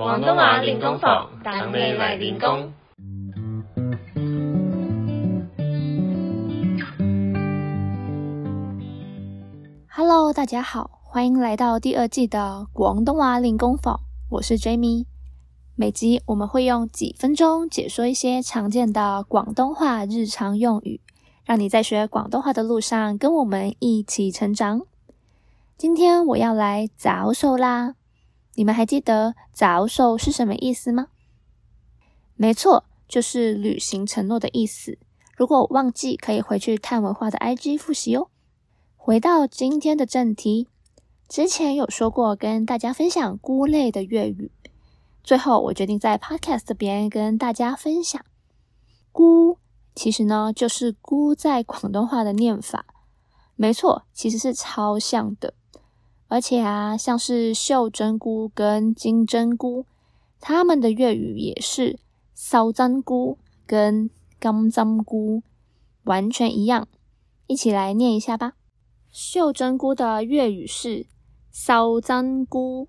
廣東話練功房，等你嚟練功。Hello，大家好，欢迎来到第二季的广东话练功房，我是 Jamie。每集我们会用几分钟解说一些常见的广东话日常用语，让你在学广东话的路上跟我们一起成长。今天我要来早手啦，你们还记得早手是什么意思吗？没错，就是履行承诺的意思。如果忘记，可以回去看文化的 IG 复习哦。回到今天的正题，之前有说过跟大家分享菇类的粤语，最后我决定在 Podcast 这边跟大家分享。菇其实呢就是菇在广东话的念法，没错，其实是超像的。而且啊，像是袖珍菇跟金针菇，它们的粤语也是烧珍菇跟金针菇，完全一样。一起来念一下吧。袖珍菇的粤语是烧珍菇，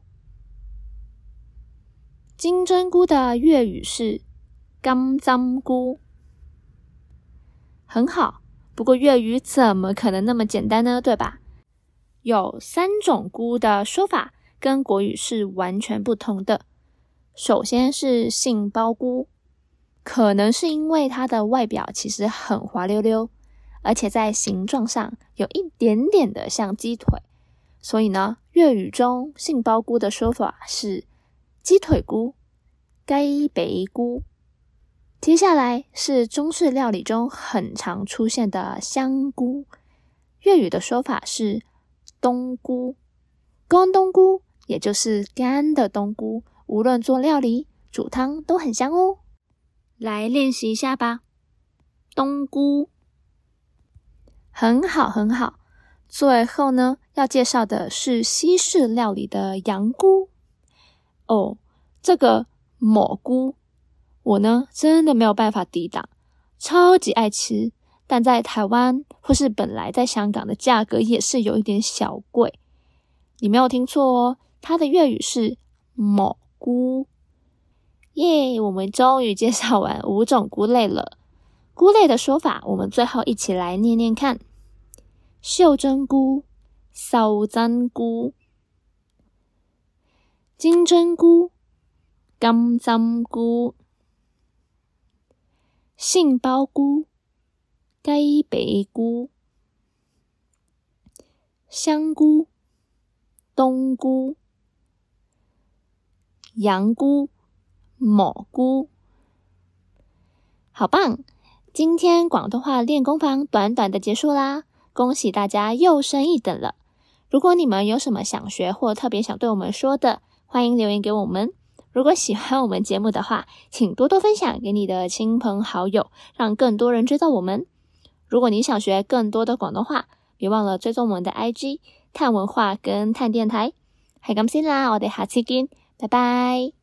金针菇的粤语是金针菇。很好，不过粤语怎么可能那么简单呢？对吧？有三种菇的说法跟国语是完全不同的。首先是杏鲍菇，可能是因为它的外表其实很滑溜溜。而且在形状上有一点点的像鸡腿，所以呢，粤语中杏鲍菇的说法是鸡腿菇、鸡髀菇。接下来是中式料理中很常出现的香菇，粤语的说法是冬菇、干冬菇，也就是干的冬菇。无论做料理、煮汤都很香哦。来练习一下吧，冬菇。很好，很好。最后呢，要介绍的是西式料理的羊菇。哦，这个蘑菇，我呢真的没有办法抵挡，超级爱吃。但在台湾或是本来在香港的价格也是有一点小贵。你没有听错哦，它的粤语是蘑菇。耶，我们终于介绍完五种菇类了。菇类的说法，我们最后一起来念念看：袖珍菇、烧珍菇、金针菇、金针菇、杏鲍菇、雞髀菇、香菇、冬菇、羊菇、蘑菇。好棒！今天广东话练功房短短的结束啦，恭喜大家又升一等了。如果你们有什么想学或特别想对我们说的，欢迎留言给我们。如果喜欢我们节目的话，请多多分享给你的亲朋好友，让更多人知道我们。如果你想学更多的广东话，别忘了追踪我们的 IG 探文化跟探电台。系咁先啦，我哋下次见，拜拜。